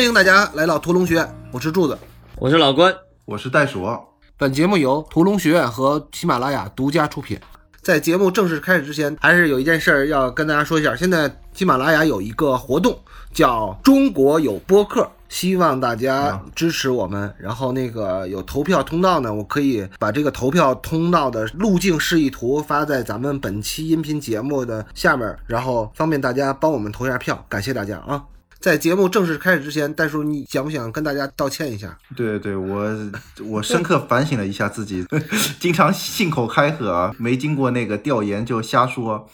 欢迎大家来到屠龙学院，我是柱子。我是老关，我是袋鼠。本节目由屠龙学院和喜马拉雅独家出品。在节目正式开始之前，还是有一件事儿要跟大家说一下。现在喜马拉雅有一个活动，叫“中国有播客”，希望大家支持我们。然后那个有投票通道呢，我可以把这个投票通道的路径示意图发在咱们本期音频节目的下面，然后方便大家帮我们投一下票。感谢大家啊！在节目正式开始之前，戴叔，你想不想跟大家道歉一下？对对，我 我深刻反省了一下自己，经常信口开河啊，没经过那个调研就瞎说。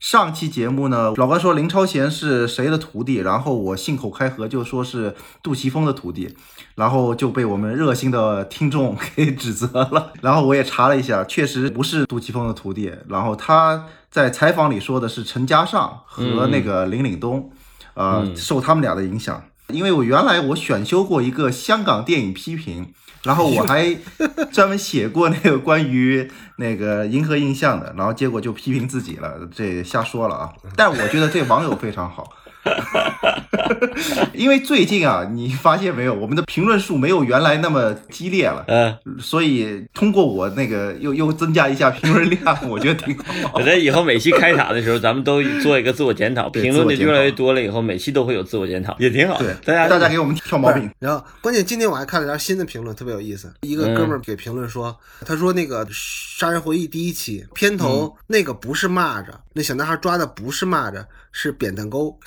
上期节目呢，老关说林超贤是谁的徒弟，然后我信口开河就说是杜琪峰的徒弟，然后就被我们热心的听众给指责了。然后我也查了一下，确实不是杜琪峰的徒弟，然后他在采访里说的是陈嘉上和那个林岭东。呃，受他们俩的影响，因为我原来我选修过一个香港电影批评，然后我还 专门写过那个关于那个银河印象的，然后结果就批评自己了，这瞎说了啊！但是我觉得这网友非常好。因为最近啊，你发现没有，我们的评论数没有原来那么激烈了，嗯，所以通过我那个又又增加一下评论量，我觉得挺好。我觉得以后每期开场的时候，咱们都做一个自我检讨，评论的越来越多了，以后每期都会有自我检讨，也挺好。对，大家大家给我们挑毛病。然后关键今天我还看了条新的评论，特别有意思。一个哥们儿给评论说，他说那个《杀人回忆》第一期片头那个不是蚂蚱，那小男孩抓的不是蚂蚱，是扁担沟。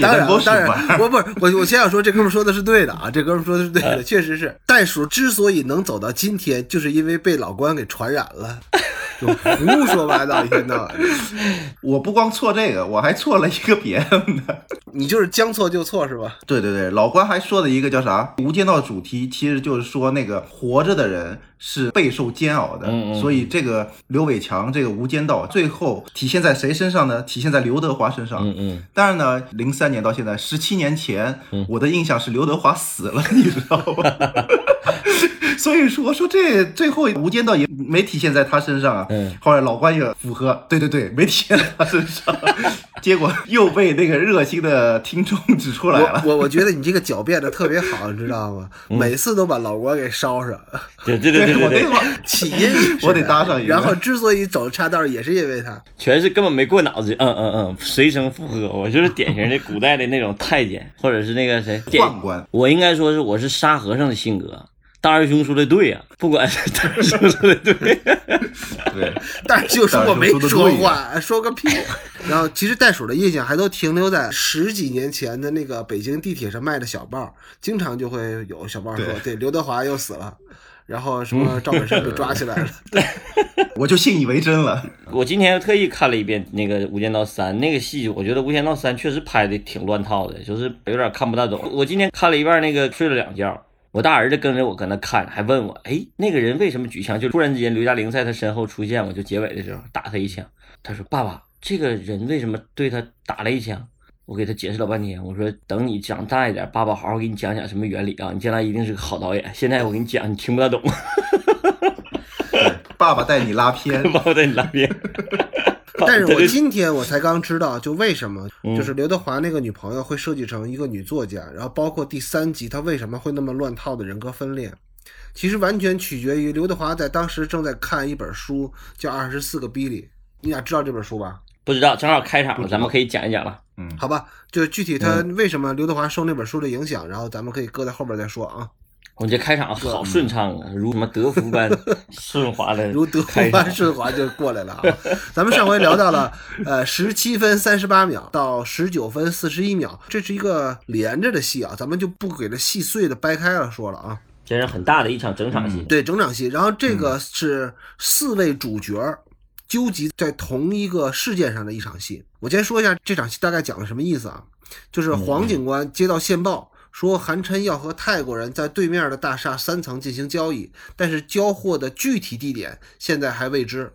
当然，当然，我不是我，我先要说，这哥们说的是对的啊，这哥们说的是对的，确实是。袋鼠之所以能走到今天，就是因为被老关给传染了。就胡说八道，一天到晚。我不光错这个，我还错了一个别的。你就是将错就错是吧？对对对，老关还说的一个叫啥？《无间道》的主题其实就是说那个活着的人是备受煎熬的。嗯嗯。所以这个刘伟强这个《无间道》最后体现在谁身上呢？体现在刘德华身上。嗯嗯。当然呢，零三年到现在十七年前，我的印象是刘德华死了，你知道吧？所以说说这最后无间道也没体现在他身上啊。嗯。后来老关也符合，对对对，没体现在他身上。结果又被那个热心的听众指出来了。我我觉得你这个狡辩的特别好，你知道吗？每次都把老关给烧上。对对对对对。起因我得搭上一个。然后之所以走岔道，也是因为他。全是根本没过脑子。嗯嗯嗯，随声附和。我就是典型的古代的那种太监，或者是那个谁宦官。我应该说是我是沙和尚的性格。大师兄说的对呀，不管大师兄说的对，对，大师兄说我没说话，说个屁。然后其实袋鼠的印象还都停留在十几年前的那个北京地铁上卖的小报，经常就会有小报说，对，刘德华又死了，然后什么赵本山被抓起来了，我就信以为真了。我今天特意看了一遍那个《无间道三》那个戏，我觉得《无间道三》确实拍的挺乱套的，就是有点看不大懂。我今天看了一半，那个睡了两觉。我大儿子跟着我搁那看，还问我，哎，那个人为什么举枪？就突然之间刘嘉玲在他身后出现，我就结尾的时候打他一枪。他说：“爸爸，这个人为什么对他打了一枪？”我给他解释了半天，我说：“等你长大一点，爸爸好好给你讲讲什么原理啊！你将来一定是个好导演。现在我给你讲，你听不大懂。”爸爸带你拉片，爸爸带你拉片。但是 我今天我才刚知道，就为什么就是刘德华那个女朋友会设计成一个女作家，然后包括第三集他为什么会那么乱套的人格分裂，其实完全取决于刘德华在当时正在看一本书，叫《二十四个比利》，你俩知道这本书吧？不知道，正好开场了，咱们可以讲一讲了。嗯，好吧，就具体他为什么刘德华受那本书的影响，然后咱们可以搁在后边再说啊。我这开场好顺畅啊，如什么德芙般 顺滑的，如德芙般顺滑就过来了啊！咱们上回聊到了，呃，十七分三十八秒到十九分四十一秒，这是一个连着的戏啊，咱们就不给它细碎的掰开了说了啊。这是很大的一场整场戏，对整场戏。然后这个是四位主角纠集在同一个事件上的一场戏。我先说一下这场戏大概讲了什么意思啊？就是黄警官接到线报。说韩琛要和泰国人在对面的大厦三层进行交易，但是交货的具体地点现在还未知。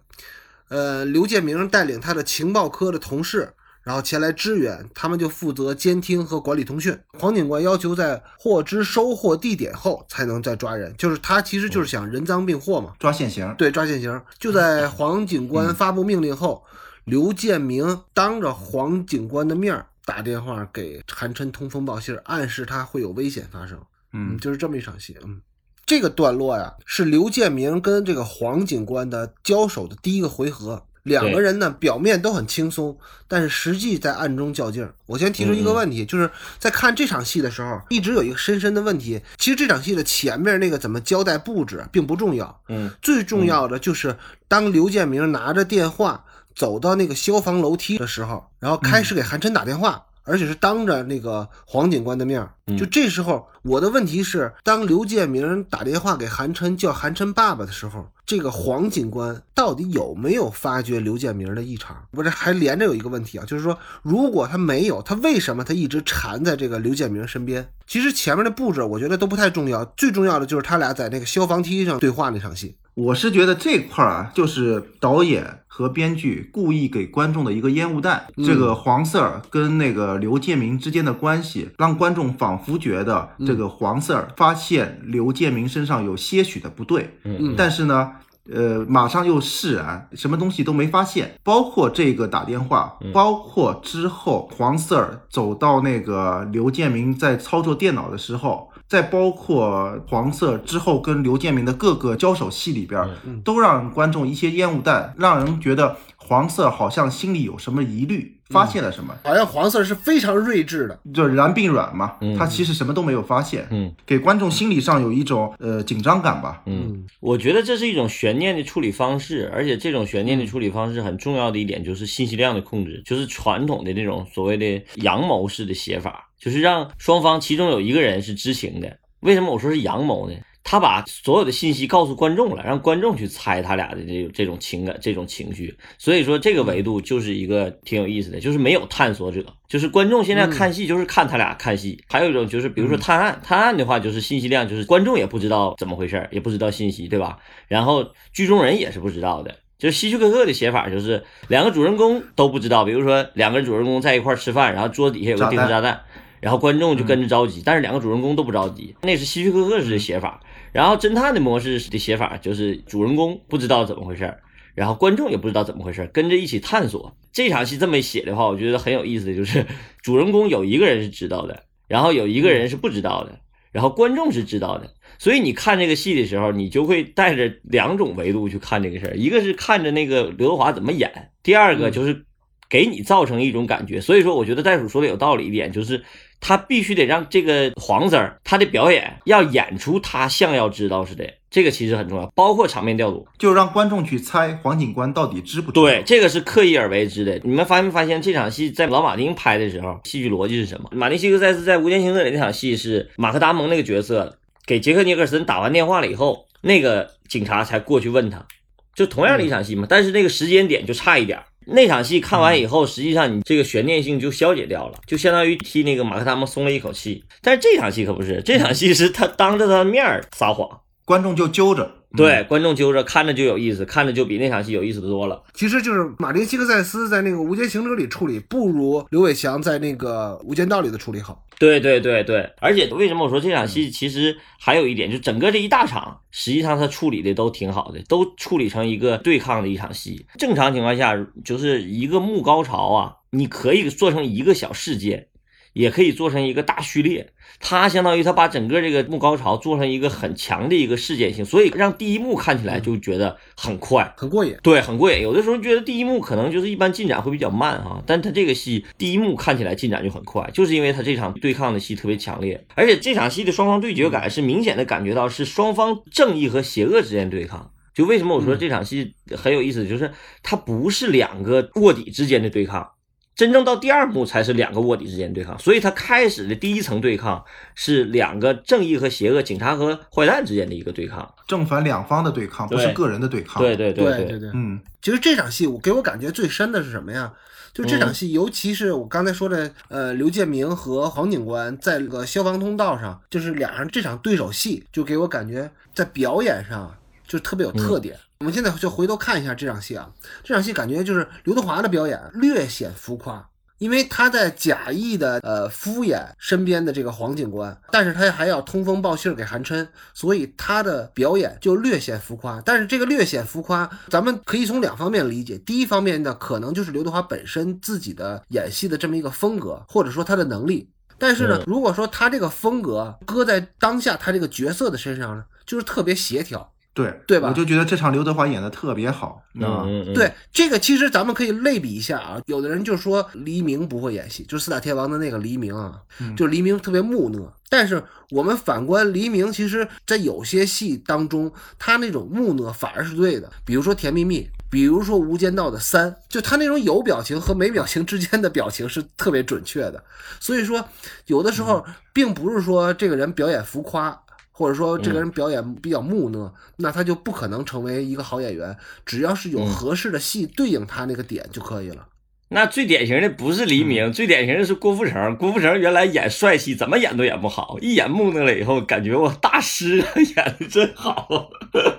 呃，刘建明带领他的情报科的同事，然后前来支援，他们就负责监听和管理通讯。黄警官要求在获知收货地点后才能再抓人，就是他其实就是想人赃并获嘛，抓现行。对，抓现行。就在黄警官发布命令后。刘建明当着黄警官的面儿打电话给韩琛通风报信儿，暗示他会有危险发生。嗯就是这么一场戏。嗯，这个段落呀，是刘建明跟这个黄警官的交手的第一个回合。两个人呢，表面都很轻松，但是实际在暗中较劲儿。我先提出一个问题，就是在看这场戏的时候，一直有一个深深的问题。其实这场戏的前面那个怎么交代布置并不重要，嗯，最重要的就是当刘建明拿着电话走到那个消防楼梯的时候，然后开始给韩琛打电话，而且是当着那个黄警官的面儿。就这时候，我的问题是，当刘建明打电话给韩琛叫韩琛爸爸的时候，这个黄警官到底有没有发觉刘建明的异常？不是，还连着有一个问题啊，就是说，如果他没有，他为什么他一直缠在这个刘建明身边？其实前面的布置我觉得都不太重要，最重要的就是他俩在那个消防梯上对话那场戏。我是觉得这块儿啊，就是导演和编剧故意给观众的一个烟雾弹。这个黄 Sir 跟那个刘建明之间的关系，让观众仿佛觉得这个黄 Sir 发现刘建明身上有些许的不对，嗯但是呢。呃，马上又释然，什么东西都没发现，包括这个打电话，包括之后黄 Sir 走到那个刘建明在操作电脑的时候，再包括黄色之后跟刘建明的各个交手戏里边，都让观众一些烟雾弹，让人觉得黄色好像心里有什么疑虑，发现了什么，好像黄色是非常睿智的，就是然并卵嘛嗯，他其实什么都没有发现，嗯，给观众心理上有一种呃紧张感吧，嗯，我觉得这是一种悬念的处理方式，而且这种悬念的处理方式很重要的一点就是信息量的控制，就是传统的那种所谓的阳谋式的写法，就是让双方其中有一个人是知情的。为什么我说是阳谋呢？他把所有的信息告诉观众了，让观众去猜他俩的这种这种情感、这种情绪。所以说这个维度就是一个挺有意思的，就是没有探索者，就是观众现在看戏就是看他俩看戏。还有一种就是比如说探案，探案的话就是信息量，就是观众也不知道怎么回事儿，也不知道信息，对吧？然后剧中人也是不知道的。就是希区柯克的写法，就是两个主人公都不知道，比如说两个主人公在一块儿吃饭，然后桌子底下有个定时炸弹，然后观众就跟着着急，但是两个主人公都不着急，那是希区柯克式的写法。然后侦探的模式的写法就是主人公不知道怎么回事儿，然后观众也不知道怎么回事儿，跟着一起探索。这场戏这么写的话，我觉得很有意思的就是 主人公有一个人是知道的，然后有一个人是不知道的，然后观众是知道的。所以你看这个戏的时候，你就会带着两种维度去看这个事儿，一个是看着那个刘德华怎么演，第二个就是给你造成一种感觉。所以说，我觉得袋鼠说的有道理一点，就是他必须得让这个黄子儿他的表演要演出他像要知道似的，这个其实很重要，包括场面调度。就让观众去猜黄警官到底知不知道。对，这个是刻意而为之的。你们发没发现这场戏在老马丁拍的时候，戏剧逻辑是什么？马丁·西克塞斯在《无间行者》里那场戏是马克·达蒙那个角色给杰克·尼克森打完电话了以后，那个警察才过去问他，就同样的一场戏嘛，但是那个时间点就差一点儿。那场戏看完以后，实际上你这个悬念性就消解掉了，就相当于替那个马克·他们松了一口气。但是这场戏可不是，这场戏是他当着他的面儿撒谎，观众就揪着。嗯对，观众揪着看着就有意思，看着就比那场戏有意思的多了。其实就是马丁·西克塞斯在那个《无间行者》里处理，不如刘伟强在那个《无间道》里的处理好。对对对对，而且为什么我说这场戏其实还有一点，就整个这一大场，实际上他处理的都挺好的，都处理成一个对抗的一场戏。正常情况下，就是一个幕高潮啊，你可以做成一个小事件，也可以做成一个大序列。它相当于它把整个这个幕高潮做成一个很强的一个事件性，所以让第一幕看起来就觉得很快。很过瘾。对，很过瘾。有的时候觉得第一幕可能就是一般进展会比较慢哈，但它这个戏第一幕看起来进展就很快，就是因为它这场对抗的戏特别强烈，而且这场戏的双方对决感是明显的感觉到是双方正义和邪恶之间对抗。就为什么我说这场戏很有意思，就是它不是两个卧底之间的对抗。真正到第二幕才是两个卧底之间对抗，所以他开始的第一层对抗是两个正义和邪恶、警察和坏蛋之间的一个对抗。正反两方的对抗，不是个人的对抗。对对对对，对，嗯，其实这场戏我给我感觉最深的是什么呀？就这场戏，尤其是我刚才说的，呃，刘建明和黄警官在那个消防通道上，就是俩人这场对手戏，就给我感觉在表演上就特别有特点。我们现在就回头看一下这场戏啊，这场戏感觉就是刘德华的表演略显浮夸，因为他在假意的呃敷衍身边的这个黄警官，但是他还要通风报信儿给韩琛，所以他的表演就略显浮夸。但是这个略显浮夸，咱们可以从两方面理解。第一方面呢，可能就是刘德华本身自己的演戏的这么一个风格，或者说他的能力。但是呢，如果说他这个风格搁在当下他这个角色的身上呢，就是特别协调。对对吧我就觉得这场刘德华演的特别好，啊，嗯嗯，对这个，其实咱们可以类比一下啊。有的人就说黎明不会演戏，就是四大天王的那个黎明啊，就黎明特别木讷。但是我们反观黎明，其实在有些戏当中，他那种木讷反而是对的。比如说《甜蜜蜜》，比如说《无间道》的三，就他那种有表情和没表情之间的表情是特别准确的。所以说，有的时候并不是说这个人表演浮夸。或者说这个人表演比较木讷，那他就不可能成为一个好演员。只要是有合适的戏对应他那个点就可以了。那最典型的不是黎明，最典型的是郭富城。郭富城原来演帅戏怎么演都演不好，一演木讷了以后，感觉我大师啊，演的真好，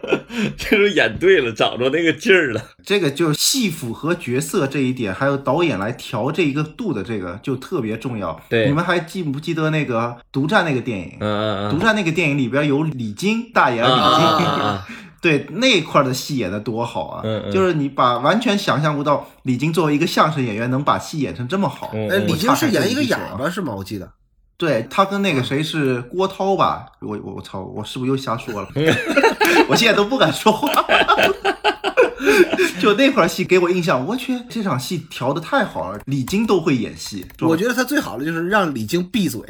这就演对了，找着那个劲儿了。这个就是戏符合角色这一点，还有导演来调这一个度的这个就特别重要。对你们还记不记得那个《独占》那个电影？嗯嗯嗯独占》那个电影里边有李菁大演嗯李菁，啊啊啊！对那块儿的戏演的多好啊！嗯嗯就是你把完全想象不到李菁作为一个相声演员能把戏演成这么好。嗯哎，李菁是演一个哑我巴是吗？我记得。对他跟那个谁是郭涛吧？我我我操，我是不是又瞎说了？我现在都不敢说话。就那块儿戏给我印象，我去，这场戏调的太好了，李菁都会演戏。我觉得他最好的就是让李菁闭嘴。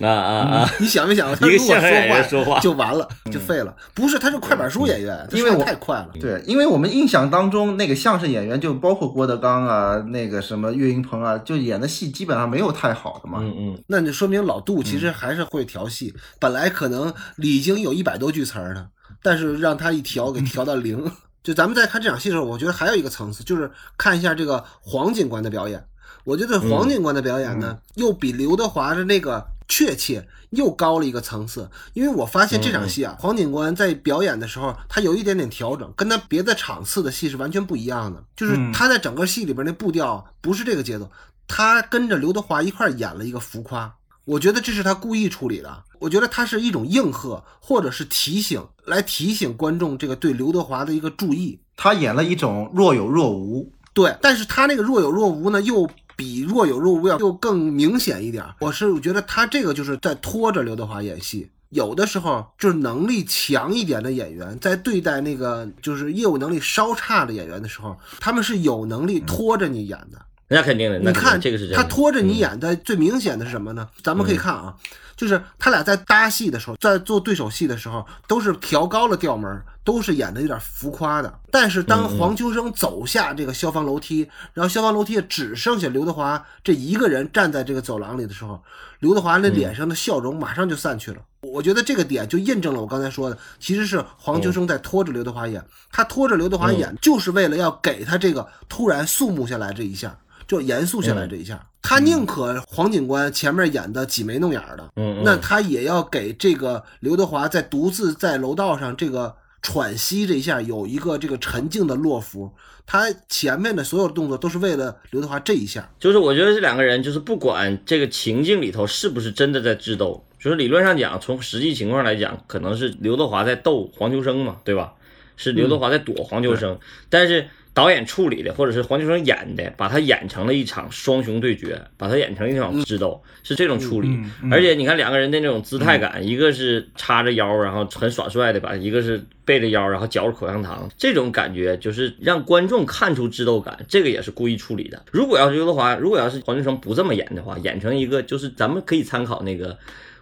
啊啊啊！你想没想过，他如果相声演员说话就完了，就废了。不是，他是快板书演员，因为我太快了。对，因为我们印象当中那个相声演员，就包括郭德纲啊，那个什么岳云鹏啊，就演的戏基本上没有太好的嘛。嗯嗯，那就说明老杜其实还是会调戏。本来可能李菁有一百多句词儿呢，但是让他一调给调到零。就咱们在看这场戏的时候，我觉得还有一个层次，就是看一下这个黄警官的表演。我觉得黄警官的表演呢，又比刘德华的那个确切又高了一个层次。因为我发现这场戏啊，黄警官在表演的时候，他有一点点调整，跟他别的场次的戏是完全不一样的。就是他在整个戏里边那步调不是这个节奏，他跟着刘德华一块儿演了一个浮夸。我觉得这是他故意处理的，我觉得他是一种应和或者是提醒，来提醒观众这个对刘德华的一个注意。他演了一种若有若无，对，但是他那个若有若无呢，又比若有若无要又更明显一点。我是觉得他这个就是在拖着刘德华演戏。有的时候就是能力强一点的演员，在对待那个就是业务能力稍差的演员的时候，他们是有能力拖着你演的。那肯定的。你看这个是。他拖着你嗯演的最明显的是什么呢？咱们可以看啊，就是他俩在搭戏的时候，在做对手戏的时候，都是调高了调门，都是演的有点浮夸的。但是当黄秋生走下这个消防楼梯，然后消防楼梯只剩下刘德华这一个人站在这个走廊里的时候，刘德华那脸上的笑容马上就散去了。我觉得这个点就印证了我刚才说的，其实是黄秋生在拖着刘德华演，他拖着刘德华演，就是为了要给他这个突然肃穆下来这一下。就严肃下来这一下，他宁可黄警官前面演的挤眉弄眼的，那他也要给这个刘德华在独自在楼道上这个喘息这一下有一个这个沉静的落伏。他前面的所有动作都是为了刘德华这一下。就是我觉得这两个人，就是不管这个情境里头是不是真的在智斗，就是理论上讲，从实际情况来讲，可能是刘德华在斗黄秋生嘛，对吧？是刘德华在躲黄秋生，但是导演处理的，或者是黄秋生演的，把他演成了一场双雄对决，把他演成一场智斗，是这种处理。而且你看两个人的那种姿态感，一个是叉着腰，然后很耍帅的吧，一个是背着腰，然后嚼着口香糖，这种感觉就是让观众看出智斗感，这个也是故意处理的。如果要是刘德华，如果要是黄秋生不这么演的话，演成一个就是咱们可以参考那个《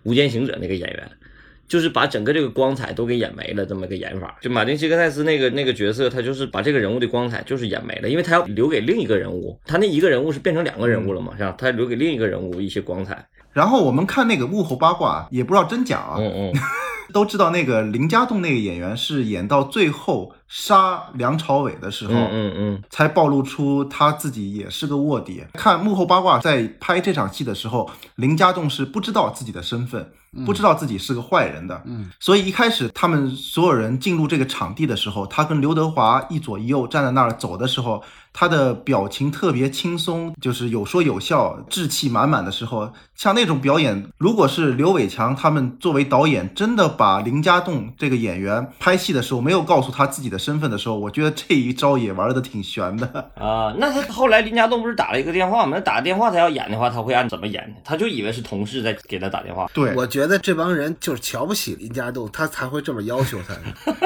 无间行者》那个演员。就是把整个这个光彩都给演没了，这么个演法。就马丁·西克塞斯那个那个角色，他就是把这个人物的光彩就是演没了，因为他要留给另一个人物，他那一个人物是变成两个人物了嘛，是吧？他留给另一个人物一些光彩。然后我们看那个幕后八卦，也不知道真假啊，嗯嗯，都知道那个林家栋那个演员是演到最后杀梁朝伟的时候，嗯嗯嗯，才暴露出他自己也是个卧底。看幕后八卦，在拍这场戏的时候，林家栋是不知道自己的身份，不知道自己是个坏人的。嗯，所以一开始他们所有人进入这个场地的时候，他跟刘德华一左一右站在那儿走的时候，他的表情特别轻松，就是有说有笑，志气满满的时候，像那种表演，如果是刘伟强他们作为导演真的把林家栋这个演员拍戏的时候没有告诉他自己的身份的时候，我觉得这一招也玩的挺悬的。啊，那他后来林家栋不是打了一个电话吗？那打个电话他要演的话，他会按怎么演呢？他就以为是同事在给他打电话。对，我觉得这帮人就是瞧不起林家栋，他才会这么要求他。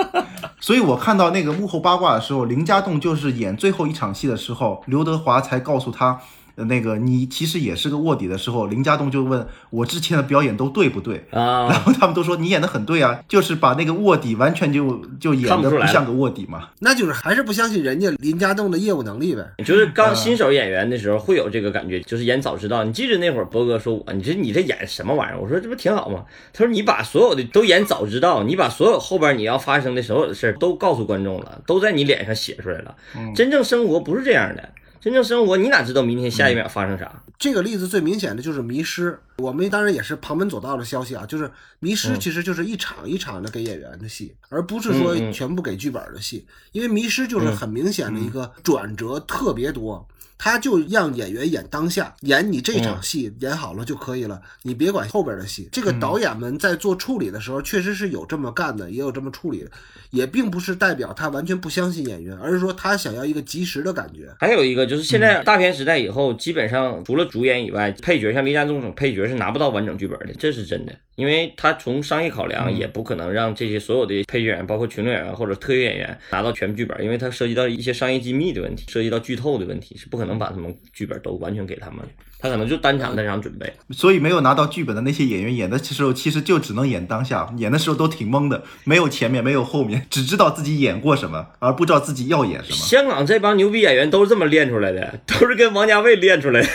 所以我看到那个幕后八卦的时候，林家栋就是演最后一场戏的时候，刘德华才告诉他，呃那个你其实也是个卧底的时候，林家栋就问我之前的表演都对不对？啊，然后他们都说你演的很对啊，就是把那个卧底完全就就演的不像个卧底嘛。那就是还是不相信人家林家栋的业务能力呗。就是刚新手演员的时候会有这个感觉，就是演早知道。你记得那会儿博哥说我，你这你这演什么玩意儿？我说这不挺好吗？他说你把所有的都演早知道，你把所有后边你要发生的所有的事儿都告诉观众了，都在你脸上写出来了。真正生活不是这样的，真正生活你哪知道明天下一秒发生啥？这个例子最明显的就是《迷失》，我们当然也是旁门左道的消息啊，就是《迷失》其实就是一场一场的给演员的戏，而不是说全部给剧本的戏，因为《迷失》就是很明显的一个转折特别多。他就让演员演当下，演你这场戏演好了就可以了，你别管后边的戏。这个导演们在做处理的时候，确实是有这么干的，也有这么处理的，也并不是代表他完全不相信演员，而是说他想要一个及时的感觉。还有一个就是现在大片时代以后，基本上除了主演以外，配角像林家栋这种配角是拿不到完整剧本的，这是真的。因为他从商业考量，也不可能让这些所有的配角演员，包括群众演员或者特约演员拿到全剧本，因为它涉及到一些商业机密的问题，涉及到剧透的问题，是不可能把他们剧本都完全给他们的。他可能就单场单场准备。所以没有拿到剧本的那些演员演的时候，其实就只能演当下，演的时候都挺懵的，没有前面，没有后面，只知道自己演过什么，而不知道自己要演什么。香港这帮牛逼演员都是这么练出来的，都是跟王家卫练出来的。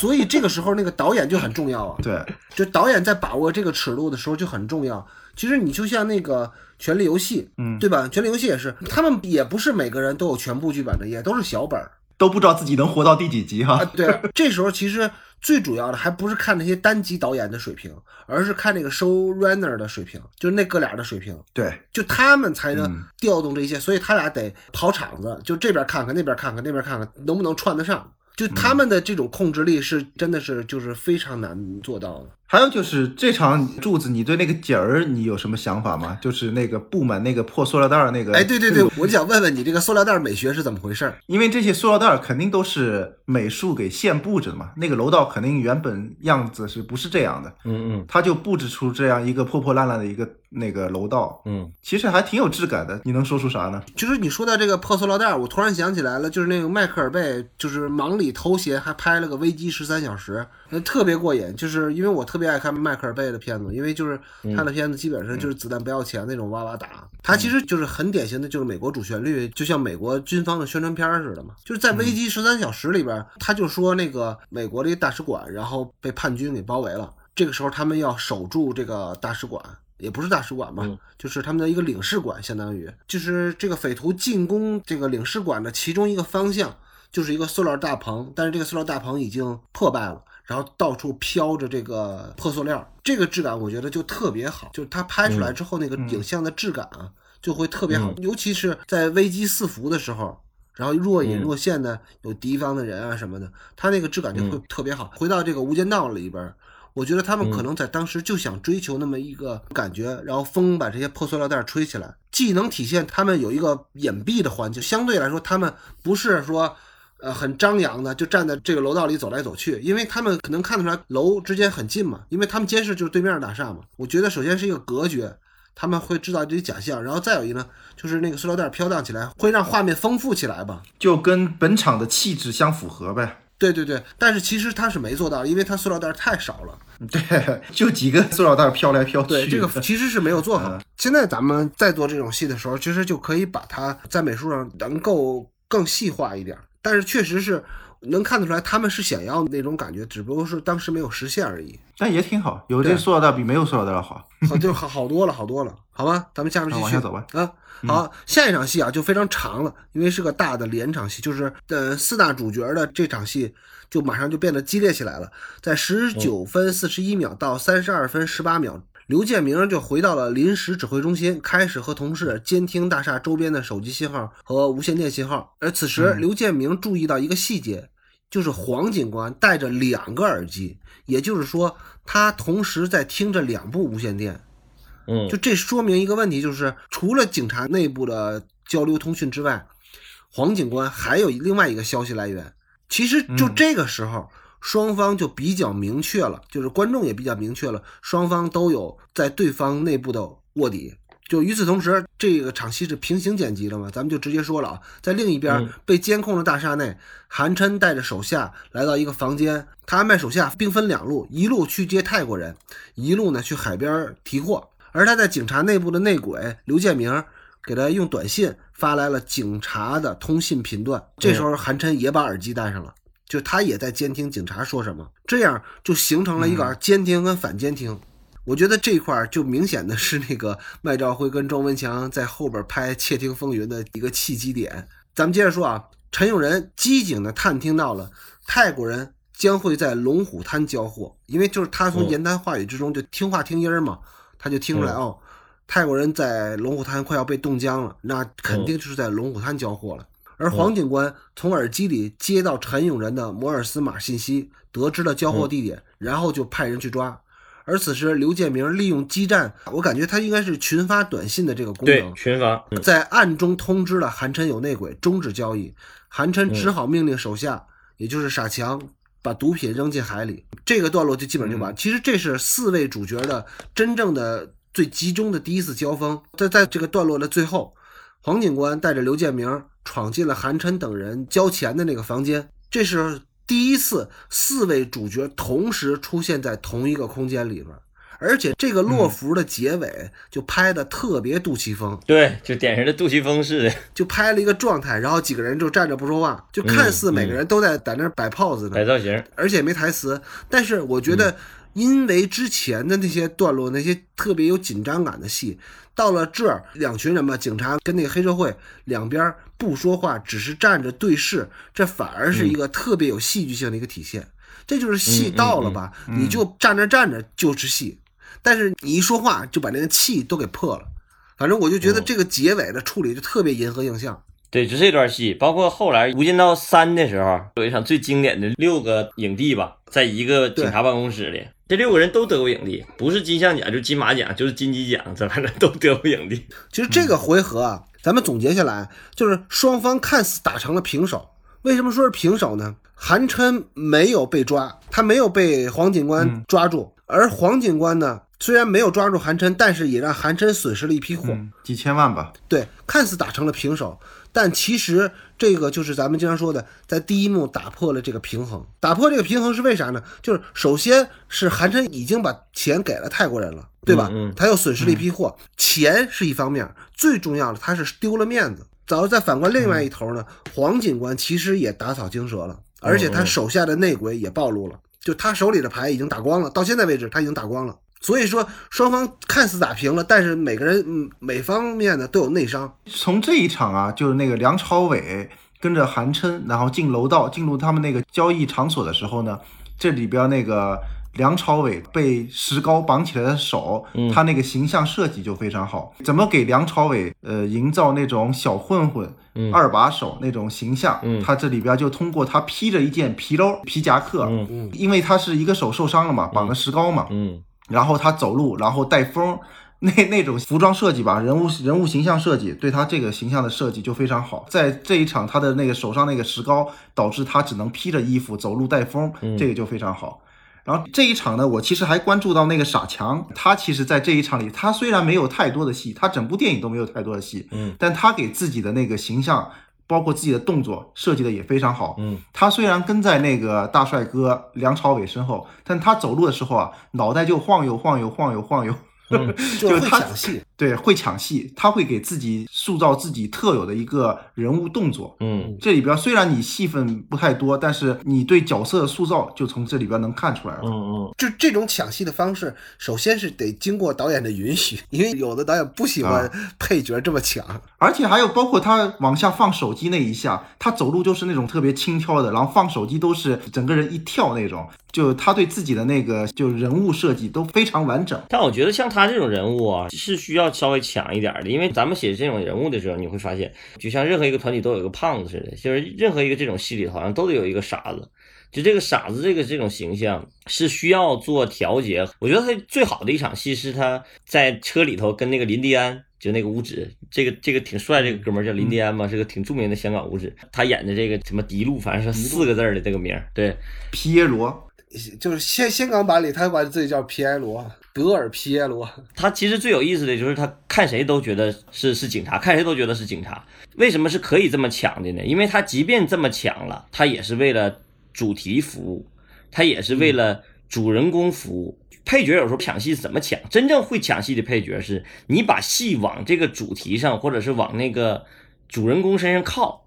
所以这个时候那个导演就很重要啊。对，就导演在把握这个尺度的时候就很重要。其实你就像那个《权力游戏》，嗯，对吧？《权力游戏》也是，他们也不是每个人都有全部剧本的，也都是小本儿都不知道自己能活到第几集哈。啊。对啊，这时候其实最主要的还不是看那些单集导演的水平，而是看那个 showrunner 的水平，就是那哥俩的水平。对，就他们才能嗯调动这些，所以他俩得跑场子，就这边看看，那边看看，那边看看，能不能串得上？就他们的这种控制力是真的是就是非常难做到的。还有就是这场柱子，你对那个景儿你有什么想法吗？就是那个布满那个破塑料袋儿那个。哎，对对对，我就想问问你，这个塑料袋美学是怎么回事儿？因为这些塑料袋儿肯定都是美术给现布置的嘛，那个楼道肯定原本样子是不是这样的？嗯嗯他就布置出这样一个破破烂烂的一个那个楼道，嗯，其实还挺有质感的。你能说出啥呢？就是你说到这个破塑料袋，我突然想起来了，就是那个迈克尔贝，就是忙里偷闲还拍了个《危机十三小时》，那，特别过瘾。就是因为我特别爱看迈克尔贝的片子，因为就是他的片子基本上就是子弹不要钱那种哇哇打，他其实就是很典型的就是美国主旋律，就像美国军方的宣传片儿似的嘛。就是在《危机十三小时》里边，他就说那个美国的一个大使馆，然后被叛军给包围了，这个时候他们要守住这个大使馆。也不是大使馆吧，嗯就是他们的一个领事馆，相当于就是这个匪徒进攻这个领事馆的其中一个方向，就是一个塑料大棚，但是这个塑料大棚已经破败了，然后到处飘着这个破塑料，这个质感我觉得就特别好，就是它拍出来之后那个影像的质感啊，就会特别好，尤其是在危机四伏的时候。然后若隐若现的有敌方的人啊什么的，它那个质感就会特别好。回到这个《无间道》里边，我觉得他们可能在当时就想追求那么一个感觉，然后风把这些破塑料袋吹起来，既能体现他们有一个隐蔽的环境，相对来说他们不是说。呃，很张扬的，就站在这个楼道里走来走去，因为他们可能看得出来楼之间很近嘛，因为他们监视就是对面的大厦嘛。我觉得首先是一个隔绝，他们会制造这些假象，然后再有一个呢，就是那个塑料袋飘荡起来，会让画面丰富起来吧。就跟本场的气质相符合呗。对对对，但是其实他是没做到，因为他塑料袋太少了。对，就几个塑料袋飘来飘去。对，这个其实是没有做好。现在咱们在做这种戏的时候，其实就可以把它在美术上能够更细化一点。但是确实是能看得出来，他们是想要那种感觉，只不过是当时没有实现而已。但也挺好，有这塑料袋比没有塑料袋好。好，就好好多了，好多了，好吧？咱们下面继续往下走吧。啊，好，下一场戏啊就非常长了，因为是个大的连场戏，就是呃四大主角的这场戏就马上就变得激烈起来了。在十九分四十一秒到三十二分十八秒刘建明就回到了临时指挥中心，开始和同事监听大厦周边的手机信号和无线电信号。而此时，刘建明注意到一个细节，就是黄警官戴着两个耳机，也就是说，他同时在听着两部无线电。嗯，就这说明一个问题，就是除了警察内部的交流通讯之外，黄警官还有另外一个消息来源。其实就这个时候。双方就比较明确了，就是观众也比较明确了，双方都有在对方内部的卧底。就与此同时，这个场戏是平行剪辑的嘛？咱们就直接说了啊，在另一边被监控的大厦内，韩琛带着手下来到一个房间，他安排手下兵分两路，一路去接泰国人，一路呢去海边提货。而他在警察内部的内鬼刘建明给他用短信发来了警察的通信频段。这时候韩琛也把耳机戴上了。就他也在监听警察说什么，这样就形成了一个监听跟反监听。我觉得这块儿就明显的是那个麦兆辉跟庄文强在后边拍《窃听风云》的一个契机点。咱们接着说啊，陈永仁机警的探听到了泰国人将会在龙虎滩交货，因为就是他从言谈话语之中就听话听音儿嘛，他就听出来哦，泰国人在龙虎滩快要被冻僵了，那肯定就是在龙虎滩交货了。而黄警官从耳机里接到陈永仁的摩尔斯码信息，得知了交货地点，然后就派人去抓。而此时，刘建明利用基站，我感觉他应该是群发短信的这个功能，群发，在暗中通知了韩琛有内鬼，终止交易。韩琛只好命令手下，也就是傻强，把毒品扔进海里。这个段落就基本就完。其实这是四位主角的真正的最集中的第一次交锋。在在这个段落的最后。黄警官带着刘建明闯进了韩琛等人交钱的那个房间，这是第一次四位主角同时出现在同一个空间里边，而且这个落幅的结尾就拍的特别杜琪峰，对，就典型的杜琪峰似的，就拍了一个状态，然后几个人就站着不说话，就看似每个人都在在那摆 pose 呢，摆造型，而且没台词，但是我觉得。因为之前的那些段落，那些特别有紧张感的戏，到了这儿，两群人吧，警察跟那个黑社会两边不说话，只是站着对视，这反而是一个特别有戏剧性的一个体现。这就是戏到了吧？你就站着站着就是戏，但是你一说话就把那个气都给破了。反正我就觉得这个结尾的处理就特别银河映像。对，就这段戏，包括后来《无间道三》的时候，有一场最经典的六个影帝吧，在一个警察办公室里。这六个人都得过影帝，不是金像奖就是金马奖，就是金鸡奖，这反正都得过影帝。其实这个回合啊，咱们总结下来就是双方看似打成了平手。为什么说是平手呢？韩琛没有被抓，他没有被黄警官抓住，而黄警官呢，虽然没有抓住韩琛，但是也让韩琛损失了一批货，几千万吧。对，看似打成了平手。但其实这个就是咱们经常说的，在第一幕打破了这个平衡。打破这个平衡是为啥呢？就是首先是韩琛已经把钱给了泰国人了，对吧？他又损失了一批货，钱是一方面，最重要的他是丢了面子。早再反观另外一头呢，黄警官其实也打草惊蛇了，而且他手下的内鬼也暴露了，就他手里的牌已经打光了，到现在为止他已经打光了。所以说，双方看似打平了，但是每个人嗯每方面呢都有内伤。从这一场啊，就是那个梁朝伟跟着韩琛，然后进楼道进入他们那个交易场所的时候呢，这里边那个梁朝伟被石膏绑起来的手，他那个形象设计就非常好。怎么给梁朝伟呃营造那种小混混、二把手那种形象？他这里边就通过他披着一件皮褛皮夹克，因为他是一个手受伤了嘛，绑了石膏嘛。然后他走路，然后带风，那那种服装设计吧，人物人物形象设计，对他这个形象的设计就非常好。在这一场，他的那个手上那个石膏，导致他只能披着衣服走路带风，这个就非常好。然后这一场呢，我其实还关注到那个傻强，他其实在这一场里，他虽然没有太多的戏，他整部电影都没有太多的戏，嗯，但他给自己的那个形象。包括自己的动作设计的也非常好。嗯，他虽然跟在那个大帅哥梁朝伟身后，但他走路的时候啊，脑袋就晃悠晃悠晃悠晃悠，就是他。对，会抢戏，他会给自己塑造自己特有的一个人物动作。嗯，这里边虽然你戏份不太多，但是你对角色的塑造就从这里边能看出来了。嗯嗯，就这种抢戏的方式，首先是得经过导演的允许，因为有的导演不喜欢啊 配角这么抢。而且还有包括他往下放手机那一下，他走路就是那种特别轻佻的，然后放手机都是整个人一跳那种，就他对自己的那个就人物设计都非常完整。但我觉得像他这种人物啊，是需要稍微强一点的，因为咱们写这种人物的时候，你会发现，就像任何一个团体都有一个胖子似的，就是任何一个这种戏里头好像都得有一个傻子。就这个傻子这个这种形象是需要做调节。我觉得他最好的一场戏是他在车里头跟那个林迪安，就那个五指，这个这个挺帅，这个哥们儿叫林迪安嘛，是个挺著名的香港五指。他演的这个什么迪路，反正是四个字儿的这个名儿，对，皮耶罗，就是香香港版里，他管自己叫皮埃罗，德尔皮耶罗。他其实最有意思的就是他看谁都觉得是是警察，看谁都觉得是警察。为什么是可以这么抢的呢？因为他即便这么抢了，他也是为了主题服务，他也是为了主人公服务。配角有时候抢戏怎么抢？真正会抢戏的配角是你把戏往这个主题上，或者是往那个主人公身上靠，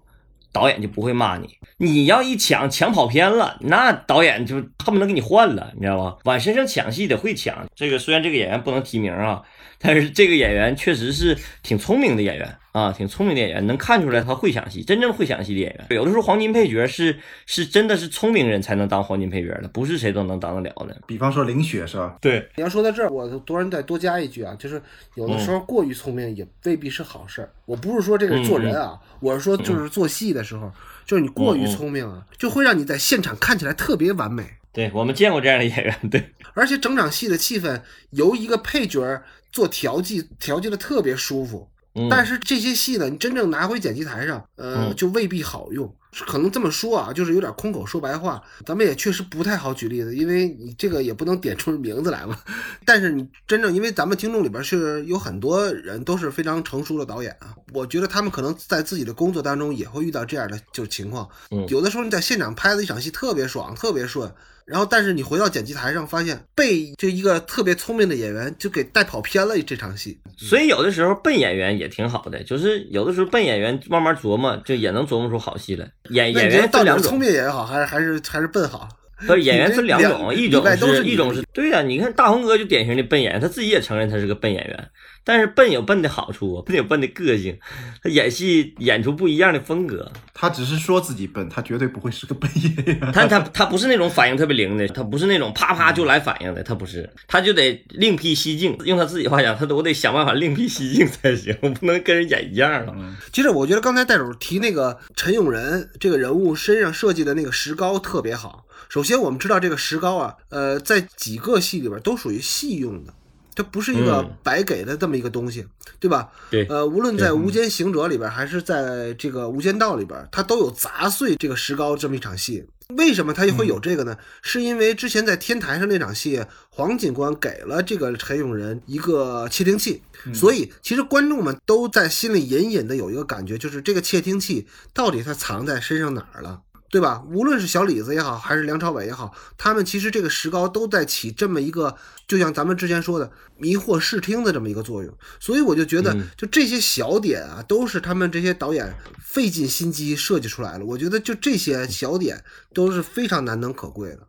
导演就不会骂你。你要一抢抢跑偏了，那导演就恨不得给你换了，你知道吧？往身上抢戏得会抢。这个虽然这个演员不能提名啊，但是这个演员确实是挺聪明的演员啊，挺聪明的演员，能看出来他会想戏，真正会想戏的演员。有的时候黄金配角是是真的是聪明人才能当黄金配角的，不是谁都能当得了的。比方说林雪是吧？对，你要说到这儿，我多人再多加一句啊，就是有的时候过于聪明也未必是好事儿。我不是说这个做人啊，我是说就是做戏的时候，就是你过于聪明啊，就会让你在现场看起来特别完美。对我们见过这样的演员，对，而且整场戏的气氛由一个配角做调剂，调剂的特别舒服。嗯但是这些戏呢，你真正拿回剪辑台上，呃，嗯就未必好用。可能这么说啊，就是有点空口说白话。咱们也确实不太好举例子，因为你这个也不能点出名字来嘛。但是你真正，因为咱们听众里边是有很多人都是非常成熟的导演啊，我觉得他们可能在自己的工作当中也会遇到这样的就是情况。嗯有的时候你在现场拍的一场戏特别爽，特别顺，然后但是你回到剪辑台上，发现被就一个特别聪明的演员就给带跑偏了这场戏。所以有的时候笨演员也挺好的，就是有的时候笨演员慢慢琢磨，就也能琢磨出好戏来。演演那你觉得到底是聪员分两种，明演员好，还是还是还是笨好？不是演员分两种，这一种是一种是对呀、你看大红哥就典型的笨演员，他自己也承认他是个笨演员，但是笨有笨的好处，笨有笨的个性，他演戏演出不一样的风格。他只是说自己笨，他绝对不会是个笨演员。他他他不是那种反应特别灵的，他不是那种啪啪就来反应的，他不是，他就得另辟蹊径。用他自己话讲，他都我得想办法另辟蹊径才行，我不能跟人演一样了。其实我觉得刚才戴主提那个陈永仁这个人物身上设计的那个石膏特别好。首先我们知道这个石膏啊，呃，在几个戏里边都属于戏用的，它不是一个嗯白给的这么一个东西，对吧？对呃，无论在《无间行者》里边，还是在这个《无间道》里边，它都有砸碎这个石膏这么一场戏。为什么他会有这个呢？是因为之前在天台上那场戏，黄警官给了这个陈永仁一个窃听器，所以其实观众们都在心里隐隐的有一个感觉，就是这个窃听器到底它藏在身上哪儿了。对吧？无论是小李子也好，还是梁朝伟也好，他们其实这个石膏都在起这么一个，就像咱们之前说的迷惑视听的这么一个作用。所以我就觉得，就这些小点啊，都是他们这些导演费尽心机设计出来了。我觉得就这些小点都是非常难能可贵的。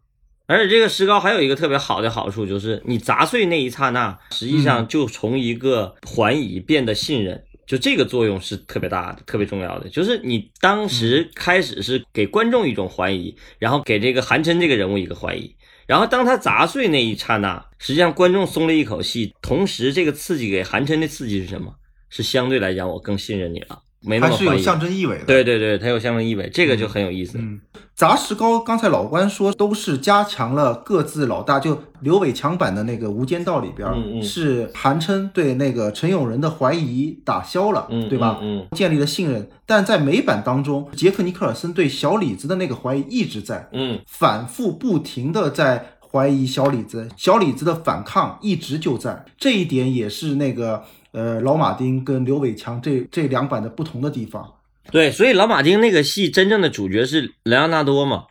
而且这个石膏还有一个特别好的好处，就是你砸碎那一刹那，实际上就从一个怀疑变得信任。就这个作用是特别大的，特别重要的。就是你当时开始是给观众一种怀疑，然后给这个韩琛这个人物一个怀疑，然后当他砸碎那一刹那，实际上观众松了一口气。同时，这个刺激给韩琛的刺激是什么？是相对来讲我更信任你了，没那还是有。象征意味的。对对对，它有象征意味，这个就很有意思。嗯，砸石膏，刚才老关说都是加强了各自老大，就刘伟强版的那个《无间道》里边，嗯嗯是韩琛对那个陈永仁的怀疑打消了，嗯，对吧？嗯，建立了信任。但在美版当中，杰克尼克尔森对小李子的那个怀疑一直在，嗯反复不停的在怀疑小李子，小李子的反抗一直就在，这一点也是那个呃老马丁跟刘伟强这这两版的不同的地方。对，所以老马丁那个戏真正的主角是莱昂纳多嘛。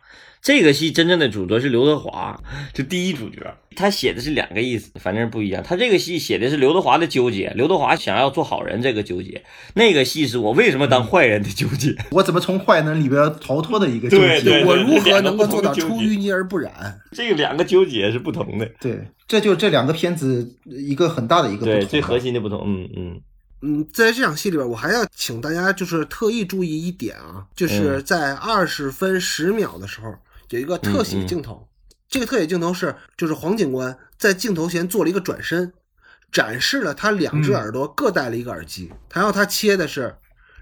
这个戏真正的主角是刘德华，就第一主角。他写的是两个意思，反正不一样。他这个戏写的是刘德华的纠结，刘德华想要做好人这个纠结；那个戏是我为什么当坏人的纠结。我怎么从坏人里边逃脱的一个纠结？对对我如何能够做到出淤泥而不染？这个两个纠结是不同的，对，这就这两个片子一个很大的一个不同。对最核心的不同。嗯嗯嗯，在这场戏里边，我还要请大家就是特意注意一点啊，就是在二十分十秒的时候有一个特写镜头，这个特写镜头是就是黄警官在镜头前做了一个转身，展示了他两只耳朵各戴了一个耳机，然后他切的是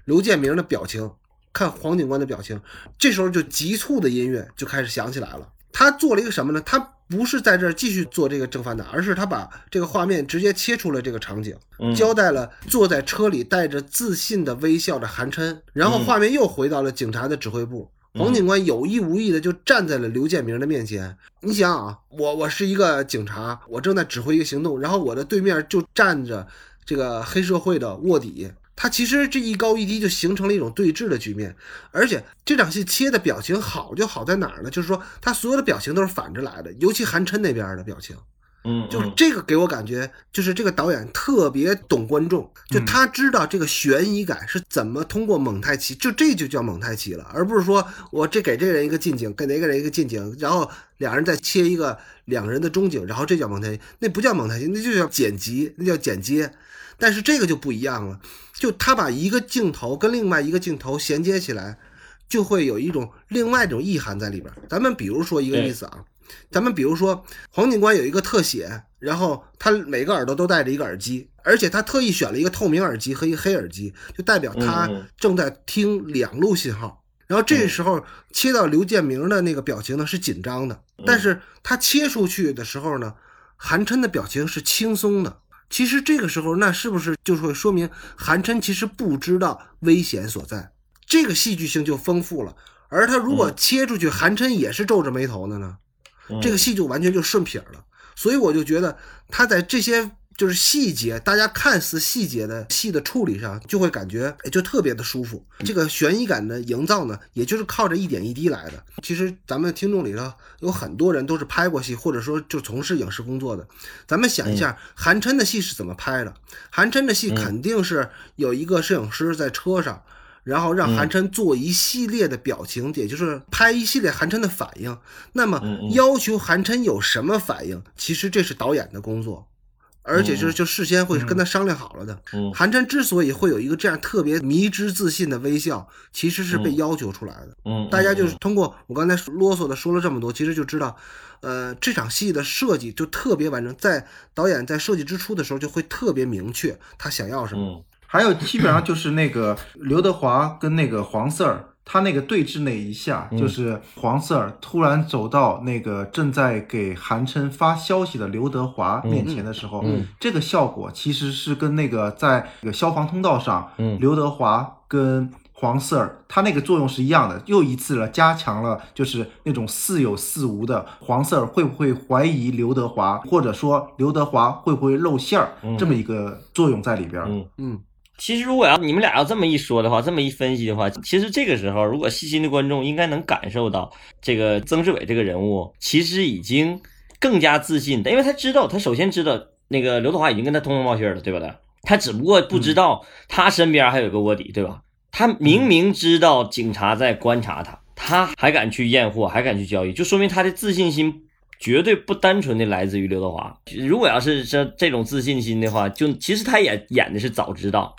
刘建明的表情，看黄警官的表情，这时候就急促的音乐就开始响起来了。他做了一个什么呢？他不是在这儿继续做这个正反打，而是他把这个画面直接切出了这个场景，嗯交代了坐在车里带着自信的微笑的韩琛，然后画面又回到了警察的指挥部。黄警官有意无意的就站在了刘建明的面前。你想啊，我我是一个警察，我正在指挥一个行动，然后我的对面就站着这个黑社会的卧底。他其实这一高一低就形成了一种对峙的局面，而且这场戏切的表情好就好在哪儿呢？就是说他所有的表情都是反着来的，尤其韩琛那边的表情。嗯，就这个给我感觉，就是这个导演特别懂观众，就他知道这个悬疑感是怎么通过蒙太奇，就这就叫蒙太奇了，而不是说我这给这人一个近景，给那个人一个近景，然后两人再切一个两个人的中景，然后这叫蒙太奇，那不叫蒙太奇，那就叫剪辑，那叫剪接。但是这个就不一样了，就他把一个镜头跟另外一个镜头衔接起来，就会有一种另外一种意涵在里边。咱们比如说一个意思啊。咱们比如说，黄警官有一个特写，然后他每个耳朵都戴着一个耳机，而且他特意选了一个透明耳机和一个黑耳机，就代表他正在听两路信号。然后这时候切到刘建明的那个表情呢是紧张的，但是他切出去的时候呢，韩琛的表情是轻松的。其实这个时候，那是不是就是会说明韩琛其实不知道危险所在？这个戏剧性就丰富了。而他如果切出去，韩琛也是皱着眉头的呢？这个戏就完全就顺撇了，所以我就觉得他在这些就是细节，大家看似细节的戏的处理上，就会感觉哎就特别的舒服。这个悬疑感的营造呢，也就是靠着一点一滴来的。其实咱们听众里头有很多人都是拍过戏，或者说就从事影视工作的。咱们想一下，韩琛的戏是怎么拍的？韩琛的戏肯定是有一个摄影师在车上。然后让韩琛做一系列的表情，也就是拍一系列韩琛的反应。那么要求韩琛有什么反应，其实这是导演的工作，而且就是就事先会跟他商量好了的。韩琛之所以会有一个这样特别迷之自信的微笑，其实是被要求出来的。嗯，大家就是通过我刚才啰嗦的说了这么多，其实就知道，呃，这场戏的设计就特别完整，在导演在设计之初的时候就会特别明确他想要什么。还有基本上就是那个刘德华跟那个黄四儿，他那个对峙那一下，就是黄四儿突然走到那个正在给韩琛发消息的刘德华面前的时候，这个效果其实是跟那个在那个消防通道上，刘德华跟黄四儿他那个作用是一样的，又一次了加强了就是那种似有似无的黄四儿会不会怀疑刘德华，或者说刘德华会不会露馅儿这么一个作用在里边。嗯。嗯。其实，如果要你们俩要这么一说的话，这么一分析的话，其实这个时候，如果细心的观众应该能感受到，这个曾志伟这个人物其实已经更加自信的，因为他知道，他首先知道那个刘德华已经跟他通风报信了，对不对他只不过不知道他身边还有个卧底，对吧？他明明知道警察在观察他，他还敢去验货，还敢去交易，就说明他的自信心绝对不单纯的来自于刘德华。如果要是这这种自信心的话，就其实他也演的是早知道。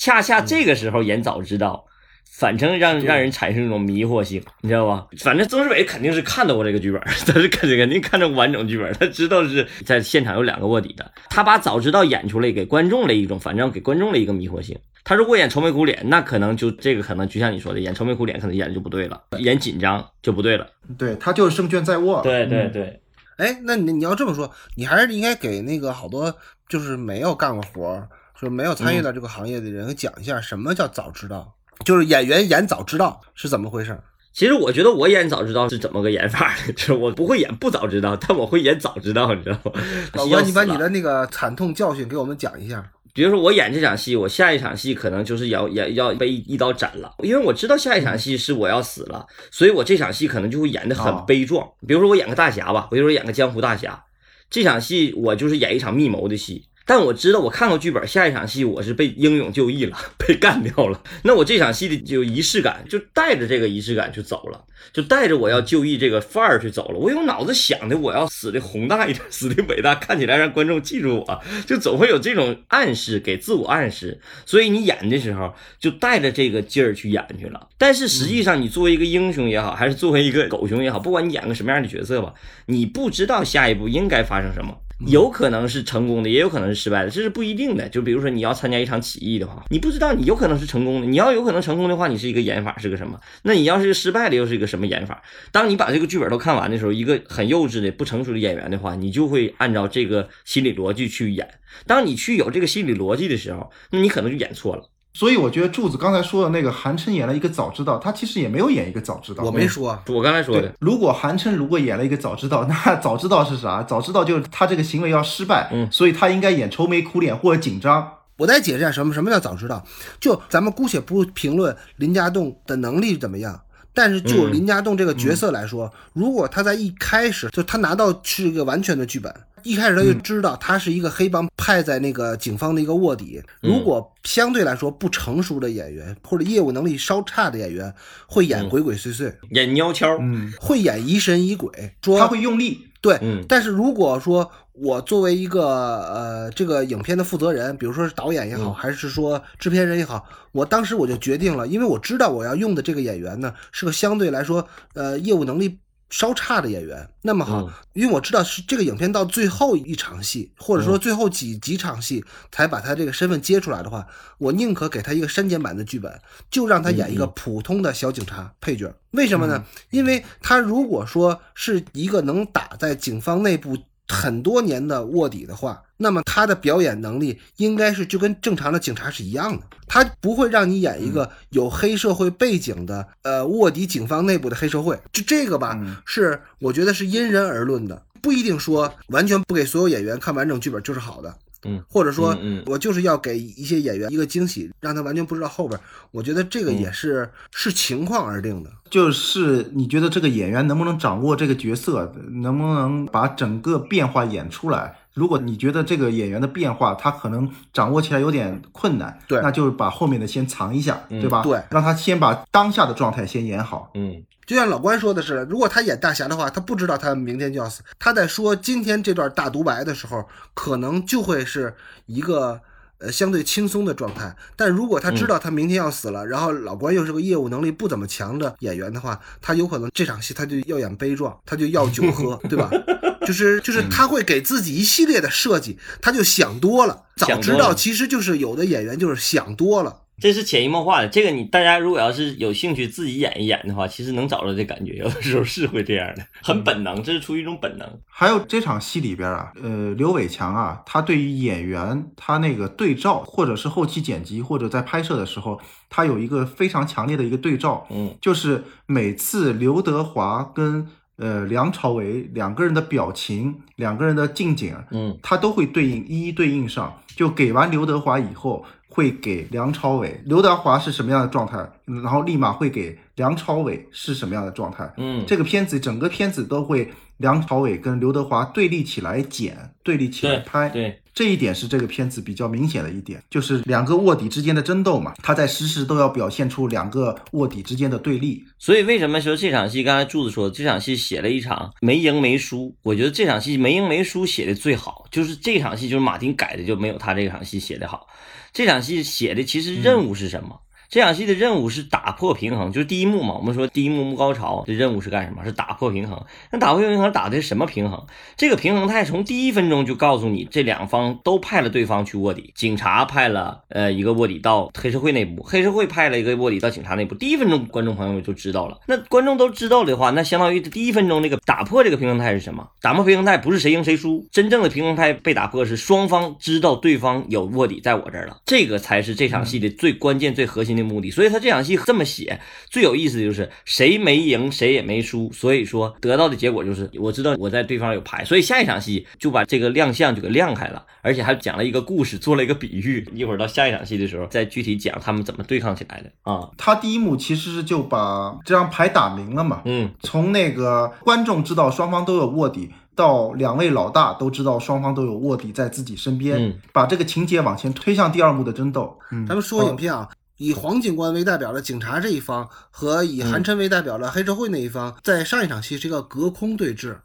恰恰这个时候演早知道，反正让让人产生一种迷惑性，你知道吧？反正曾志伟肯定是看到过这个剧本，他是肯肯定看到完整剧本，他知道是在现场有两个卧底的，他把早知道演出来，给观众了一种，反正给观众了一个迷惑性。他如果演愁眉苦脸，那可能就这个可能就像你说的，演愁眉苦脸可能演的就不对了，演紧张就不对了。对他就是胜券在握。对对对。哎，那你你要这么说，你还是应该给那个好多就是没有干过活。说没有参与到这个行业的人讲一下什么叫早知道，就是演员演早知道是怎么回事？其实我觉得我演早知道是怎么个演法的，就是我不会演不早知道，但我会演早知道，你知道吗？老关，你把你的那个惨痛教训给我们讲一下。比如说我演这场戏，我下一场戏可能就是要要要被一刀斩了，因为我知道下一场戏是我要死了，所以我这场戏可能就会演得很悲壮。比如说我演个大侠吧，我就说演个江湖大侠，这场戏我就是演一场密谋的戏。但我知道，我看过剧本，下一场戏我是被英勇就义了，被干掉了。那我这场戏的就仪式感，就带着这个仪式感就走了，就带着我要就义这个范儿去走了。我用脑子想的，我要死的宏大一点，死的伟大，看起来让观众记住我，就总会有这种暗示，给自我暗示。所以你演的时候就带着这个劲儿去演去了。但是实际上，你作为一个英雄也好，还是作为一个狗熊也好，不管你演个什么样的角色吧，你不知道下一步应该发生什么。有可能是成功的，也有可能是失败的，这是不一定的。就比如说你要参加一场起义的话，你不知道你有可能是成功的。你要有可能成功的话，你是一个演法是个什么？那你要是失败的，又是一个什么演法？当你把这个剧本都看完的时候，一个很幼稚的、不成熟的演员的话，你就会按照这个心理逻辑去演。当你去有这个心理逻辑的时候，那你可能就演错了。所以我觉得柱子刚才说的那个韩琛演了一个早知道，他其实也没有演一个早知道。我没说，我刚才说的。如果韩琛如果演了一个早知道，那早知道是啥？早知道就是他这个行为要失败，嗯，所以他应该演愁眉苦脸或者紧张。我再解释一下什么什么叫早知道。就咱们姑且不评论林家栋的能力怎么样，但是就林家栋这个角色来说，如果他在一开始就他拿到是一个完全的剧本。一开始他就知道他是一个黑帮派在那个警方的一个卧底。如果相对来说不成熟的演员或者业务能力稍差的演员会演鬼鬼祟祟，演蔫悄，嗯，会演疑神疑鬼，说他会用力。对，但是如果说我作为一个呃这个影片的负责人，比如说是导演也好，还是说制片人也好，我当时我就决定了，因为我知道我要用的这个演员呢是个相对来说呃业务能力。稍差的演员，那么好，因为我知道是这个影片到最后一场戏，或者说最后几几场戏才把他这个身份揭出来的话，我宁可给他一个删减版的剧本，就让他演一个普通的小警察配角。为什么呢？因为他如果说是一个能打在警方内部。很多年的卧底的话，那么他的表演能力应该是就跟正常的警察是一样的，他不会让你演一个有黑社会背景的呃卧底警方内部的黑社会。就这个吧，是我觉得是因人而论的，不一定说完全不给所有演员看完整剧本就是好的。嗯，或者说，我就是要给一些演员一个惊喜，让他完全不知道后边。我觉得这个也是视情况而定的。就是你觉得这个演员能不能掌握这个角色，能不能把整个变化演出来？如果你觉得这个演员的变化他可能掌握起来有点困难，对，那就是把后面的先藏一下，对吧？对，让他先把当下的状态先演好。嗯。就像老关说的是，如果他演大侠的话，他不知道他明天就要死。他在说今天这段大独白的时候，可能就会是一个呃相对轻松的状态。但如果他知道他明天要死了，然后老关又是个业务能力不怎么强的演员的话，他有可能这场戏他就要演悲壮，他就要酒喝，对吧？就是就是他会给自己一系列的设计，他就想多了。早知道其实就是有的演员就是想多了。这是潜移默化的，这个你大家如果要是有兴趣自己演一演的话，其实能找到这感觉，有的时候是会这样的，很本能，这是出于一种本能。还有这场戏里边啊，呃，刘伟强啊，他对于演员他那个对照，或者是后期剪辑，或者在拍摄的时候，他有一个非常强烈的一个对照，嗯，就是每次刘德华跟呃梁朝伟两个人的表情，两个人的近景，嗯，他都会对应一一对应上，就给完刘德华以后。会给梁朝伟、刘德华是什么样的状态，然后立马会给梁朝伟是什么样的状态。嗯，这个片子整个片子都会梁朝伟跟刘德华对立起来剪，对立起来拍。对，这一点是这个片子比较明显的一点，就是两个卧底之间的争斗嘛，他在时时都要表现出两个卧底之间的对立。所以为什么说这场戏，刚才柱子说这场戏写了一场没赢没输，我觉得这场戏没赢没输写的最好，就是这场戏就是马丁改的就没有他这场戏写的好。这场戏写的其实任务是什么？这场戏的任务是打破平衡，就是第一幕嘛。我们说第一幕幕高潮的任务是干什么？是打破平衡。那打破平衡打的是什么平衡？这个平衡态从第一分钟就告诉你，这两方都派了对方去卧底。警察派了呃一个卧底到黑社会内部，黑社会派了一个卧底到警察内部。第一分钟观众朋友就知道了。那观众都知道的话，那相当于第一分钟那个打破这个平衡态是什么？打破平衡态不是谁赢谁输，真正的平衡态被打破是双方知道对方有卧底在我这儿了。这个才是这场戏的最关键、最核心的。的目的。所以他这场戏这么写，最有意思的就是谁没赢谁也没输，所以说得到的结果就是我知道我在对方有牌，所以下一场戏就把这个亮相就给亮开了，而且还讲了一个故事，做了一个比喻。一会儿到下一场戏的时候再具体讲他们怎么对抗起来的啊。他第一幕其实是就把这张牌打明了嘛，嗯从那个观众知道双方都有卧底，到两位老大都知道双方都有卧底在自己身边，嗯把这个情节往前推向第二幕的争斗。嗯咱们说影片啊，以黄警官为代表的警察这一方和以韩琛为代表的黑社会那一方，在上一场戏是一个隔空对峙，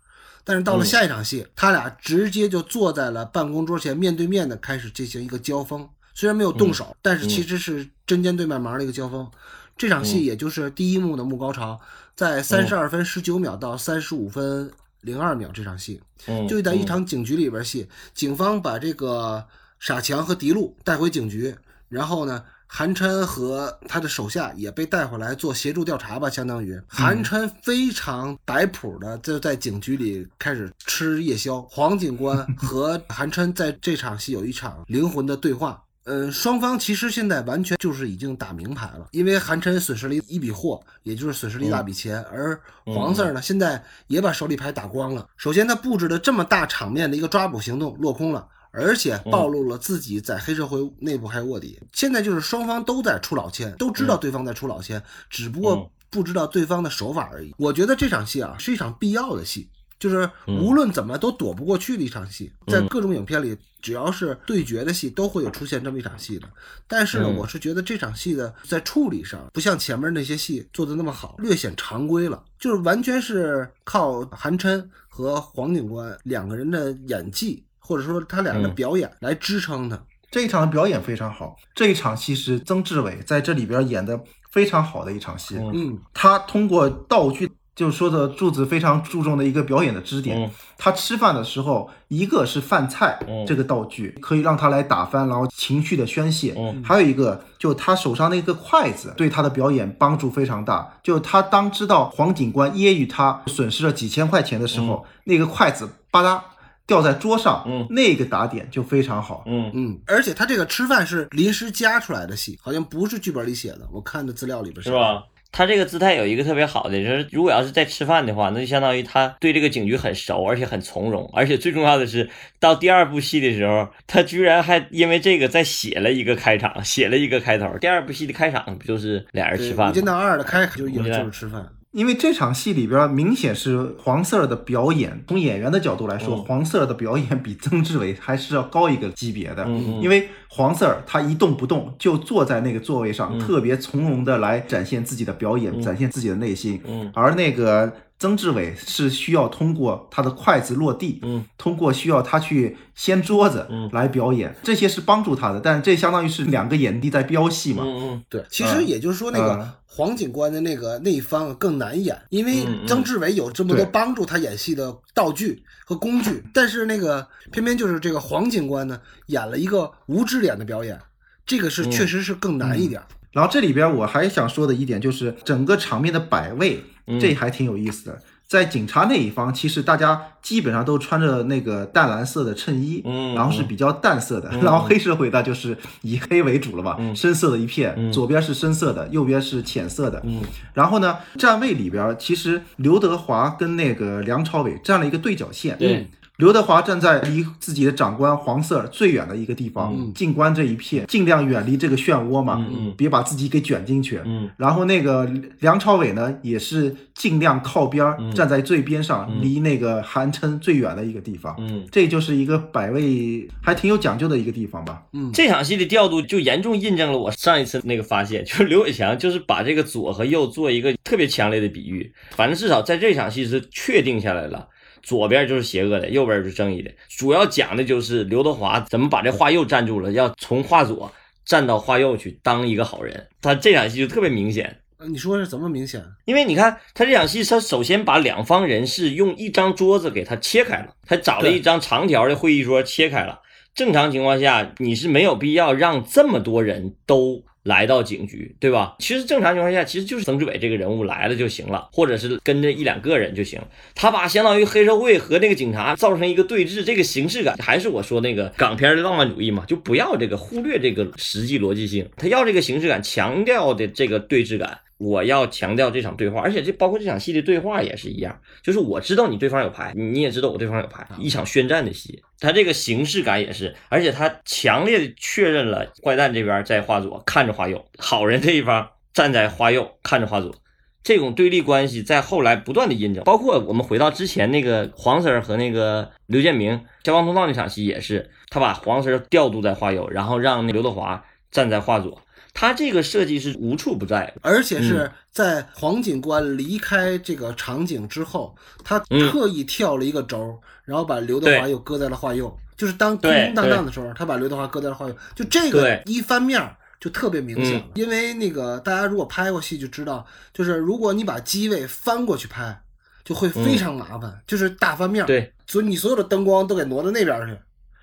但是到了下一场戏，他俩直接就坐在了办公桌前，面对面的开始进行一个交锋。虽然没有动手，但是其实是针尖对麦芒的一个交锋。这场戏也就是第一幕的幕高潮，在三十二分十九秒到三十五分零二秒这场戏，嗯，就在一场警局里边戏，警方把这个傻强和迪路带回警局，然后呢，韩琛和他的手下也被带回来做协助调查吧，相当于韩琛非常摆谱的就在警局里开始吃夜宵。黄警官和韩琛在这场戏有一场灵魂的对话。嗯，双方其实现在完全就是已经打明牌了，因为韩琛损失了一笔货，也就是损失了一大笔钱，而黄 Sir 呢，现在也把手里牌打光了。首先，他布置的这么大场面的一个抓捕行动落空了，而且暴露了自己在黑社会内部还有卧底。现在就是双方都在出老千，都知道对方在出老千，只不过不知道对方的手法而已。我觉得这场戏啊是一场必要的戏。就是无论怎么都躲不过去的一场戏，在各种影片里，只要是对决的戏，都会有出现这么一场戏的。但是呢，我是觉得这场戏的在处理上，不像前面那些戏做的那么好，略显常规了。就是完全是靠韩琛和黄警官两个人的演技，或者说他俩的表演来支撑他。这一场的表演非常好，这一场戏是曾志伟在这里边演的非常好的一场戏。嗯，他通过道具。就是说的柱子非常注重的一个表演的支点，嗯他吃饭的时候，一个是饭菜嗯这个道具可以让他来打翻，然后情绪的宣泄，嗯还有一个就他手上那个筷子对他的表演帮助非常大。就他当知道黄警官揶揄他损失了几千块钱的时候，那个筷子吧嗒掉在桌上，嗯那个打点就非常好。嗯嗯，而且他这个吃饭是临时加出来的戏，好像不是剧本里写的，我看的资料里边是吧？他这个姿态有一个特别好的，就是如果要是在吃饭的话，那就相当于他对这个警局很熟，而且很从容，而且最重要的是，到第二部戏的时候，他居然还因为这个再写了一个开场，写了一个开头。第二部戏的开场不就是俩人吃饭无间吗？道二的开就就无间道是吃饭。因为这场戏里边明显是黄四儿的表演，从演员的角度来说，嗯黄四儿的表演比曾志伟还是要高一个级别的。嗯嗯因为黄四儿他一动不动就坐在那个座位上，嗯特别从容的来展现自己的表演，展现自己的内心。嗯而那个曾志伟是需要通过他的筷子落地，嗯，通过需要他去掀桌子嗯。来表演，这些是帮助他的，但这相当于是两个演帝在飙戏嘛。嗯嗯对，其实也就是说，那嗯个黄警官的那个那一方更难演，因为曾志伟有这么多帮助他演戏的道具和工具，但是那个偏偏就是这个黄警官呢，演了一个无知脸的表演，这个是嗯。确实是更难一点。然后这里边我还想说的一点就是整个场面的摆位，嗯这还挺有意思的。在警察那一方，其实大家基本上都穿着那个淡蓝色的衬衣，嗯然后是比较淡色的。然后黑社会那就是以黑为主了嘛，嗯深色的一片，嗯左边是深色的，右边是浅色的。嗯然后呢，站位里边其实刘德华跟那个梁朝伟站了一个对角线。对，刘德华站在离自己的长官黄 Sir 最远的一个地方，静观这一片，尽量远离这个漩涡嘛，嗯嗯别把自己给卷进去。嗯然后那个梁朝伟呢，也是尽量靠边儿，站在最边上，离那个韩琛最远的一个地方。嗯，这就是一个百位还挺有讲究的一个地方吧。嗯这场戏的调度就严重印证了我上一次那个发现，就是刘伟强就是把这个左和右做一个特别强烈的比喻，反正至少在这场戏是确定下来了。左边就是邪恶的，右边就是正义的。主要讲的就是刘德华怎么把这画右站住了，要从画左站到画右去当一个好人。他这场戏就特别明显，呃你说是怎么明显？因为你看他这场戏，他首先把两方人士用一张桌子给他切开了，他找了一张长条的会议桌切开了。正常情况下，你是没有必要让这么多人都来到警局，对吧？其实正常情况下，其实就是曾志伟这个人物来了就行了，或者是跟着一两个人就行。他把相当于黑社会和那个警察造成一个对峙，这个形式感还是我说那个港片的浪漫主义嘛，就不要这个忽略这个实际逻辑性，他要这个形式感，强调的这个对峙感。我要强调这场对话，而且这包括这场戏的对话也是一样，就是我知道你对方有牌，你也知道我对方有牌，一场宣战的戏，他这个形式感也是，而且他强烈的确认了坏蛋这边在花左看着花右，好人这一方站在花右看着花左，这种对立关系在后来不断的印证，包括我们回到之前那个黄 Sir 和那个刘建明消防通道那场戏也是，他把黄 Sir 调度在花右，然后让刘德华站在画左。他这个设计是无处不在，而且是在黄警官离开这个场景之后，他特意跳了一个轴，然后把刘德华又搁在了画右。就是当空空荡荡的时候，他把刘德华搁在了画右。就这个一翻面就特别明显了，因为那个大家如果拍过戏就知道，就是如果你把机位翻过去拍，就会非常麻烦，就是大翻面。对，所以你所有的灯光都给挪到那边去。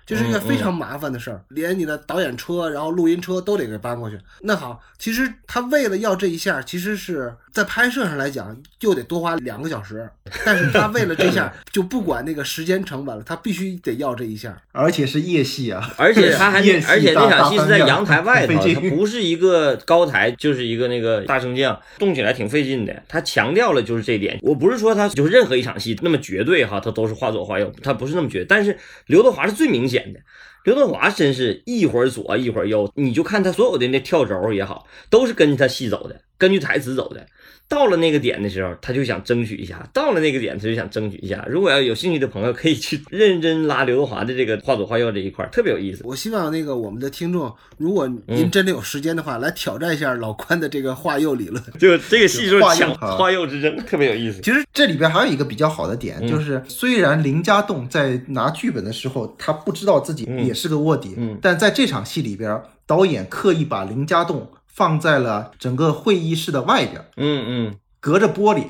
就是一个非常麻烦的事儿，连你的导演车，然后录音车都得给搬过去。那好，其实他为了要这一下，其实是在拍摄上来讲就得多花两个小时。但是他为了这下，就不管那个时间成本了，他必须得要这一下，而且是夜戏啊，而且他还而且那场戏是在阳台外头，它不是一个高台，就是一个那个大升降，动起来挺费劲的。他强调了就是这点，我不是说他就是任何一场戏那么绝对哈，他都是画左画右，他不是那么绝。但是刘德华是最明显。显的，刘德华真是一会儿左一会儿右，你就看他所有的那跳轴也好，都是跟着他戏走的，根据台词走的。到了那个点的时候，他就想争取一下；到了那个点，他就想争取一下。如果要有兴趣的朋友，可以去认真拉刘德华的这个画左画右这一块，特别有意思。我希望那个我们的听众，如果您真的有时间的话，来挑战一下老关的这个画右理论。就这个戏就是抢画右之争，特别有意思。其实这里边还有一个比较好的点，就是虽然林家栋在拿剧本的时候，他不知道自己也是个卧底，但在这场戏里边，导演刻意把林家栋放在了整个会议室的外边。嗯嗯。隔着玻璃，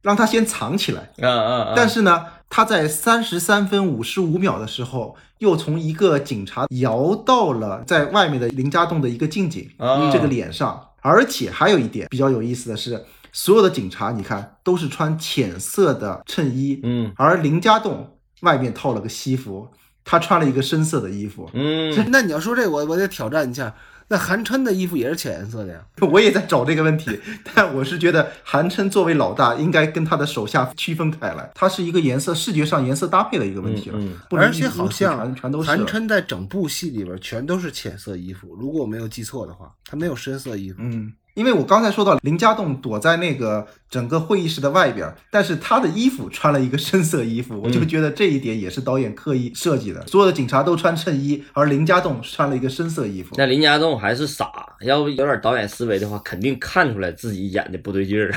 让他先藏起来。啊啊！但是呢，他在三十三分五十五秒的时候，又从一个警察摇到了在外面的林家栋的一个近景这个脸上。而且还有一点比较有意思的是，所有的警察你看都是穿浅色的衬衣，嗯，而林家栋外面套了个西服，他穿了一个深色的衣服。嗯，那你要说这，我我得挑战一下。那韩琛的衣服也是浅颜色的呀，我也在找这个问题，但我是觉得韩琛作为老大，应该跟他的手下区分开来，他是一个颜色视觉上颜色搭配的一个问题了。而且好像全都是韩琛在整部戏里边全都是浅色衣服，如果我没有记错的话，他没有深色衣服。嗯。因为我刚才说到林家栋躲在那个整个会议室的外边，但是他的衣服穿了一个深色衣服，我就觉得这一点也是导演刻意设计的。所有的警察都穿衬衣，而林家栋穿了一个深色衣服。那林家栋还是傻，要不有点导演思维的话，肯定看出来自己演的不对劲儿。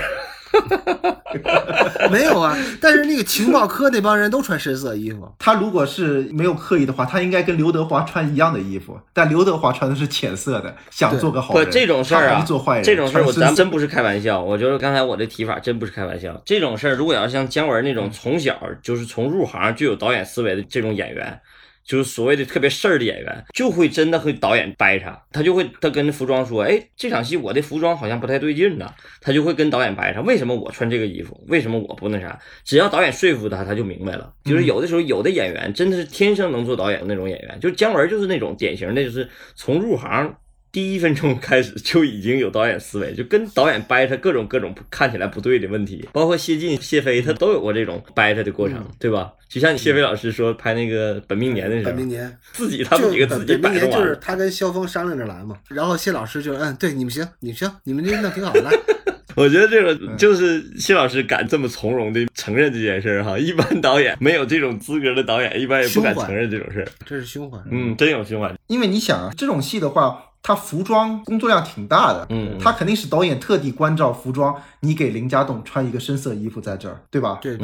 没有啊，但是那个情报科那帮人都穿深色衣服。他如果是没有刻意的话，他应该跟刘德华穿一样的衣服。但刘德华穿的是浅色的，想做个好人。不，这种事儿啊，做坏人。这种事儿我咱真不是开玩笑。我觉得刚才我的提法真不是开玩笑。这种事儿，如果要像姜文那种从小就是从入行就有导演思维的这种演员。就是所谓的特别事儿的演员，就会真的和导演掰扯，他就会他跟服装说，哎，这场戏我的服装好像不太对劲呢，他就会跟导演掰扯，为什么我穿这个衣服，为什么我不那啥？只要导演说服他，他就明白了。就是有的时候有的演员真的是天生能做导演的那种演员，就是姜文就是那种典型的，就是从入行。第一分钟开始就已经有导演思维，就跟导演掰扯各种各种看起来不对的问题，包括谢晋、谢飞他都有过这种掰扯的过程，对吧？就像你谢飞老师说拍那个《本命年》的时候，本命年自己他们几个自己摆本命年就是他跟肖峰商量着来嘛，然后谢老师就嗯，对你们行，你们行，你们这弄挺好的。我觉得这个就是谢老师敢这么从容的承认这件事儿哈，一般导演没有这种资格的导演一般也不敢承认这种事儿。这是胸怀，嗯，真有胸怀。因为你想啊，这种戏的话。他服装工作量挺大的，嗯，他肯定是导演特地关照服装，你给林家栋穿一个深色衣服在这儿，对吧？对，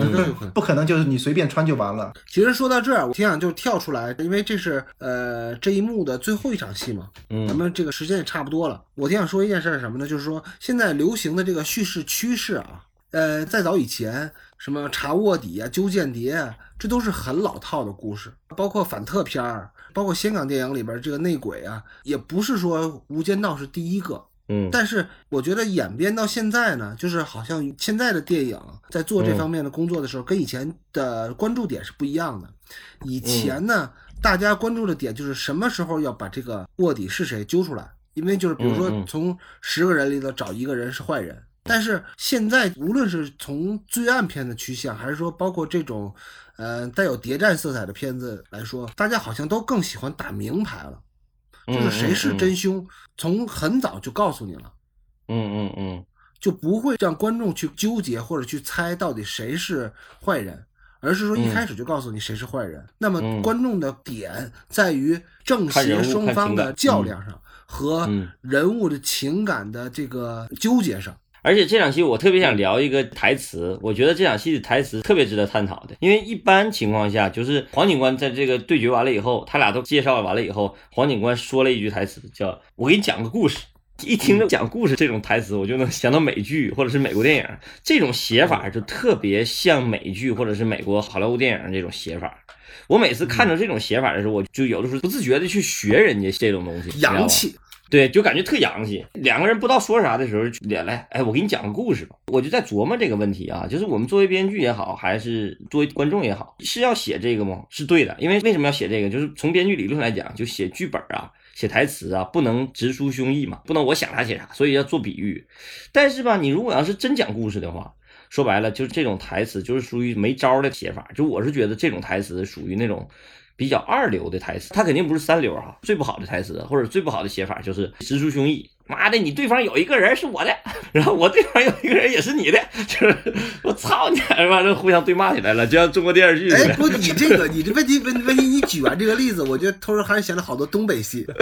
不可能就是你随便穿就完了。其实说到这儿，我挺想就跳出来，因为这是呃这一幕的最后一场戏嘛，嗯，咱们这个时间也差不多了。我挺想说一件事是什么呢？就是说现在流行的这个叙事趋势啊，呃，再早以前什么查卧底啊、揪间谍啊，这都是很老套的故事，包括反特片儿。包括香港电影里边这个内鬼啊，也不是说《无间道》是第一个。嗯，但是我觉得演变到现在呢，就是好像现在的电影在做这方面的工作的时候，跟以前的关注点是不一样的。以前呢，大家关注的点就是什么时候要把这个卧底是谁揪出来，因为就是比如说从十个人里头找一个人是坏人。但是现在，无论是从罪案片的趋向，还是说包括这种，呃，带有谍战色彩的片子来说，大家好像都更喜欢打明牌了。就是谁是真凶，从很早就告诉你了，嗯嗯嗯就不会让观众去纠结或者去猜到底谁是坏人，而是说一开始就告诉你谁是坏人。那么嗯观众的点在于正邪双方的较量上和嗯人物的情感的这个纠结上。而且这场戏我特别想聊一个台词，我觉得这场戏的台词特别值得探讨的，因为一般情况下，就是黄警官在这个对决完了以后，他俩都介绍完了以后，黄警官说了一句台词，叫“我给你讲个故事”。一听着讲故事这种台词，我就能想到美剧或者是美国电影，这种写法就特别像美剧或者是美国好莱坞电影这种写法。我每次看着这种写法的时候，我就有的时候不自觉的去学人家这种东西，洋气，对，就感觉特洋气。两个人不知道说啥的时候，脸来，哎，我给你讲个故事吧。我就在琢磨这个问题啊，就是我们作为编剧也好，还是作为观众也好，是要写这个吗？是对的，因为为什么要写这个？就是从编剧理论来讲，就写剧本啊，写台词啊，不能直抒胸臆嘛，不能我想啥写啥，所以要做比喻。但是吧，你如果要是真讲故事的话，说白了就是这种台词就是属于没招的写法。就我是觉得这种台词属于那种。比较二流的台词，他肯定不是三流哈。最不好的台词或者最不好的写法就是直抒胸臆。妈的，你对方有一个人是我的，然后我对方有一个人也是你的，就是我操你，完了互相对骂起来了，就像中国电视剧似哎，的。不，你这个，你这问题问问题，你举完这个例子，我觉得突然还是想到好多东北戏。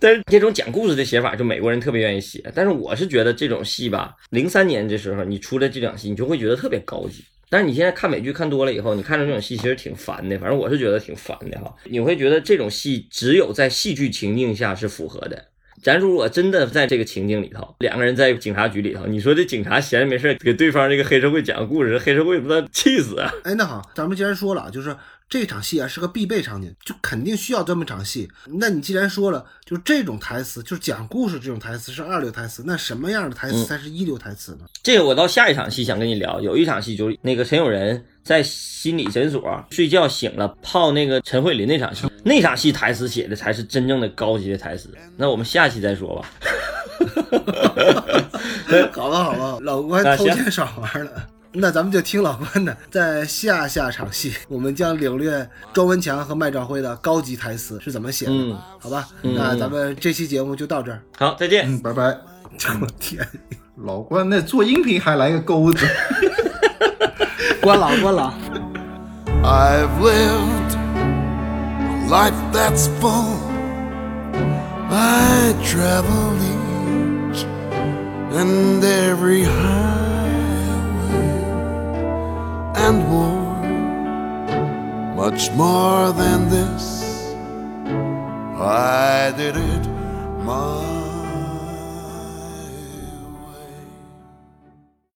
但是这种讲故事的写法，就美国人特别愿意写。但是我是觉得这种戏吧，零三年这时候你出了这场戏，你就会觉得特别高级。但是你现在看美剧看多了以后，你看着这种戏其实挺烦的，反正我是觉得挺烦的哈。你会觉得这种戏只有在戏剧情境下是符合的。咱如果真的在这个情境里头，两个人在警察局里头，你说这警察闲着没事给对方这个黑社会讲个故事，黑社会不得气死啊？哎，那好，咱们既然说了，就是这场戏啊是个必备场景，就肯定需要这么场戏。那你既然说了，就这种台词，就是讲故事这种台词是二流台词，那什么样的台词才是一流台词呢？这个我到下一场戏想跟你聊，有一场戏就是那个陈永仁在心理诊所睡觉醒了泡那个陈慧琳那场戏，那场戏台词写的才是真正的高级的台词。那我们下期再说吧。好吧，好吧，老关啊行偷奸耍滑了。那咱们就听老关的，在下下场戏，我们将领略庄文强和麦兆辉的高级台词是怎么写的，嗯好吧？嗯那咱们这期节目就到这儿。好，再见。嗯，拜拜。我天，老关那做音频还来个钩子。关了，关了。I've lived a life that's full. I traveled each and every highway and more, much more than this. I did it my